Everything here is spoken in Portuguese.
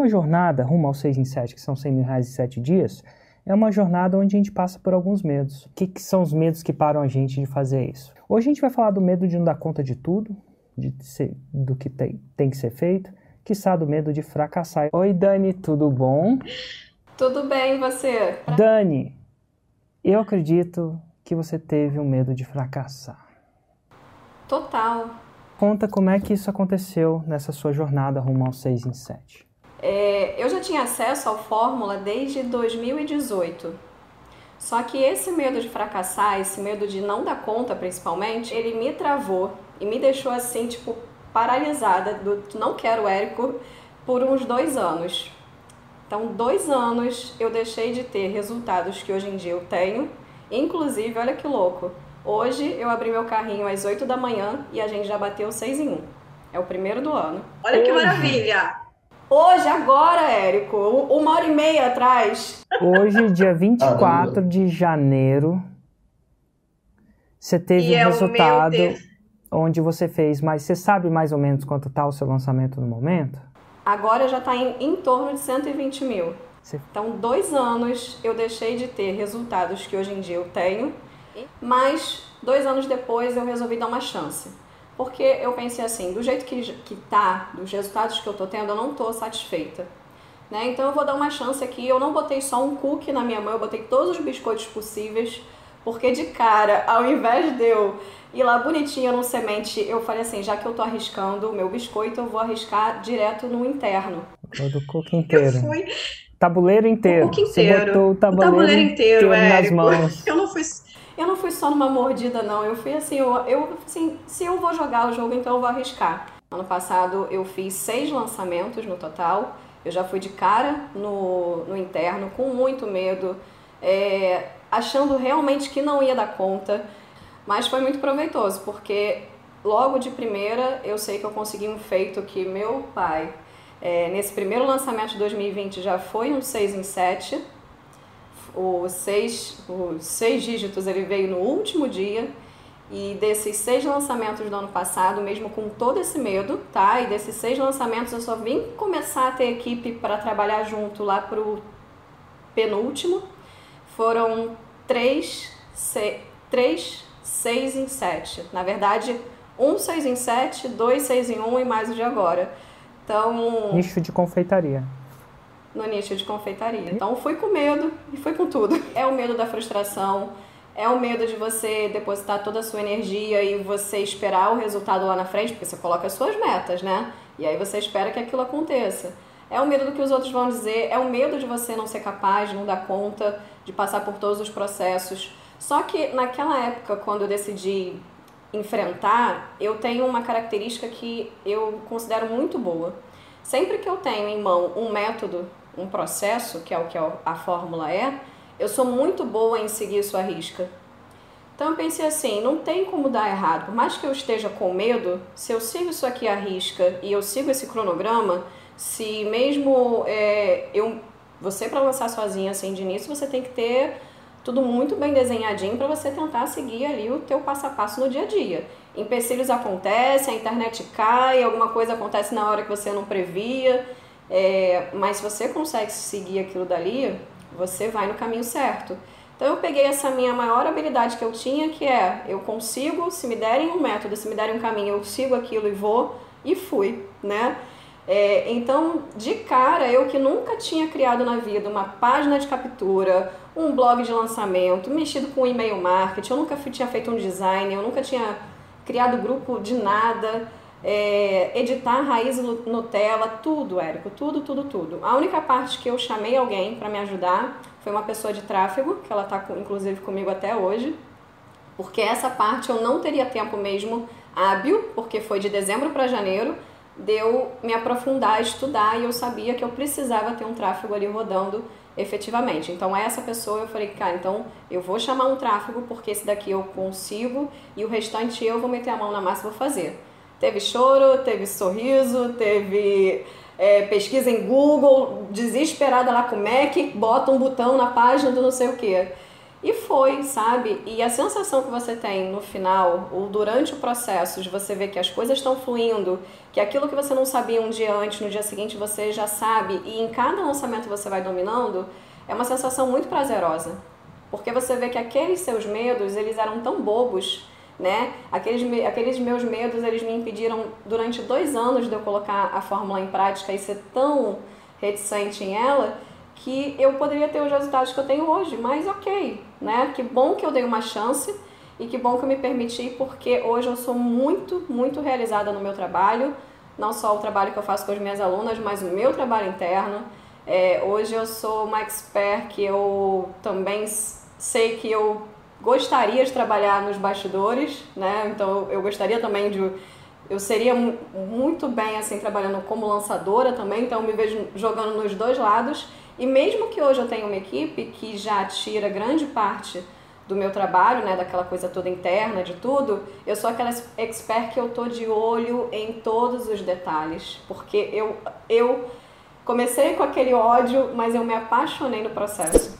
uma jornada rumo ao 6 em 7, que são 100 mil reais em 7 dias, é uma jornada onde a gente passa por alguns medos. O que, que, são os medos que param a gente de fazer isso? Hoje a gente vai falar do medo de não dar conta de tudo, de ser, do que tem, tem que ser feito, que do medo de fracassar. Oi, Dani, tudo bom? Tudo bem, você? Dani, eu acredito que você teve um medo de fracassar. Total. Conta como é que isso aconteceu nessa sua jornada rumo ao 6 em 7. É, eu já tinha acesso ao Fórmula desde 2018. Só que esse medo de fracassar, esse medo de não dar conta, principalmente, ele me travou e me deixou assim, tipo, paralisada do não quero Érico por uns dois anos. Então, dois anos eu deixei de ter resultados que hoje em dia eu tenho. Inclusive, olha que louco. Hoje eu abri meu carrinho às 8 da manhã e a gente já bateu 6 em 1. É o primeiro do ano. Olha que maravilha! Hoje, agora, Érico, uma hora e meia atrás. Hoje, dia 24 de janeiro, você teve um é resultado onde você fez, mas você sabe mais ou menos quanto está o seu lançamento no momento? Agora já está em, em torno de 120 mil. Você... Então, dois anos eu deixei de ter resultados que hoje em dia eu tenho, mas dois anos depois eu resolvi dar uma chance porque eu pensei assim, do jeito que, que tá, dos resultados que eu tô tendo, eu não tô satisfeita. Né? Então eu vou dar uma chance aqui. Eu não botei só um cookie na minha mão, eu botei todos os biscoitos possíveis, porque de cara, ao invés de eu ir lá bonitinha no semente, eu falei assim, já que eu tô arriscando o meu biscoito, eu vou arriscar direto no interno. Do cookie inteiro. Eu fui... Tabuleiro inteiro. O cookie inteiro. Você botou o tabuleiro, o tabuleiro inteiro, inteiro é, nas mãos. Eu não fui eu não fui só numa mordida, não. Eu fui assim, eu, eu assim, se eu vou jogar o jogo, então eu vou arriscar. Ano passado eu fiz seis lançamentos no total. Eu já fui de cara no, no interno, com muito medo, é, achando realmente que não ia dar conta. Mas foi muito proveitoso, porque logo de primeira eu sei que eu consegui um feito que meu pai, é, nesse primeiro lançamento de 2020, já foi um 6 em 7 os seis, os seis dígitos ele veio no último dia e desses seis lançamentos do ano passado, mesmo com todo esse medo, tá? E desses seis lançamentos eu só vim começar a ter equipe para trabalhar junto lá pro penúltimo. Foram três, se, três seis em sete. Na verdade, um seis em sete, dois seis em um e mais o de agora. Então. Nicho de confeitaria no nicho de confeitaria. Então fui com medo e fui com tudo. É o medo da frustração, é o medo de você depositar toda a sua energia e você esperar o resultado lá na frente, porque você coloca as suas metas, né? E aí você espera que aquilo aconteça. É o medo do que os outros vão dizer, é o medo de você não ser capaz, não dar conta, de passar por todos os processos. Só que naquela época, quando eu decidi enfrentar, eu tenho uma característica que eu considero muito boa. Sempre que eu tenho em mão um método um processo, que é o que a fórmula é, eu sou muito boa em seguir sua risca. Então eu pensei assim, não tem como dar errado. Por mais que eu esteja com medo, se eu sigo isso aqui à risca e eu sigo esse cronograma, se mesmo é, eu você para lançar sozinha assim de início, você tem que ter tudo muito bem desenhadinho para você tentar seguir ali o teu passo a passo no dia a dia. Empecilhos acontecem, a internet cai, alguma coisa acontece na hora que você não previa. É, mas se você consegue seguir aquilo dali, você vai no caminho certo. Então eu peguei essa minha maior habilidade que eu tinha, que é eu consigo, se me derem um método, se me derem um caminho, eu sigo aquilo e vou e fui, né? É, então, de cara, eu que nunca tinha criado na vida uma página de captura, um blog de lançamento, mexido com e-mail marketing, eu nunca tinha feito um design, eu nunca tinha criado grupo de nada é, editar raiz Nutella, tudo, Érico, tudo, tudo, tudo. A única parte que eu chamei alguém para me ajudar foi uma pessoa de tráfego, que ela está inclusive comigo até hoje, porque essa parte eu não teria tempo mesmo hábil, porque foi de dezembro para janeiro, de eu me aprofundar, estudar e eu sabia que eu precisava ter um tráfego ali rodando efetivamente. Então, essa pessoa eu falei, cara, então eu vou chamar um tráfego porque esse daqui eu consigo e o restante eu vou meter a mão na massa e vou fazer. Teve choro, teve sorriso, teve é, pesquisa em Google, desesperada lá com o Mac, bota um botão na página do não sei o quê. E foi, sabe? E a sensação que você tem no final, ou durante o processo, de você ver que as coisas estão fluindo, que aquilo que você não sabia um dia antes, no dia seguinte você já sabe, e em cada lançamento você vai dominando, é uma sensação muito prazerosa. Porque você vê que aqueles seus medos, eles eram tão bobos, né? Aqueles, aqueles meus medos, eles me impediram durante dois anos de eu colocar a fórmula em prática e ser tão reticente em ela, que eu poderia ter os resultados que eu tenho hoje, mas ok, né? Que bom que eu dei uma chance e que bom que eu me permiti, porque hoje eu sou muito, muito realizada no meu trabalho, não só o trabalho que eu faço com as minhas alunas, mas o meu trabalho interno. É, hoje eu sou uma expert que eu também sei que eu gostaria de trabalhar nos bastidores, né? Então eu gostaria também de eu seria muito bem assim trabalhando como lançadora também, então eu me vejo jogando nos dois lados e mesmo que hoje eu tenha uma equipe que já tira grande parte do meu trabalho, né, daquela coisa toda interna, de tudo, eu sou aquela expert que eu tô de olho em todos os detalhes, porque eu eu comecei com aquele ódio, mas eu me apaixonei no processo.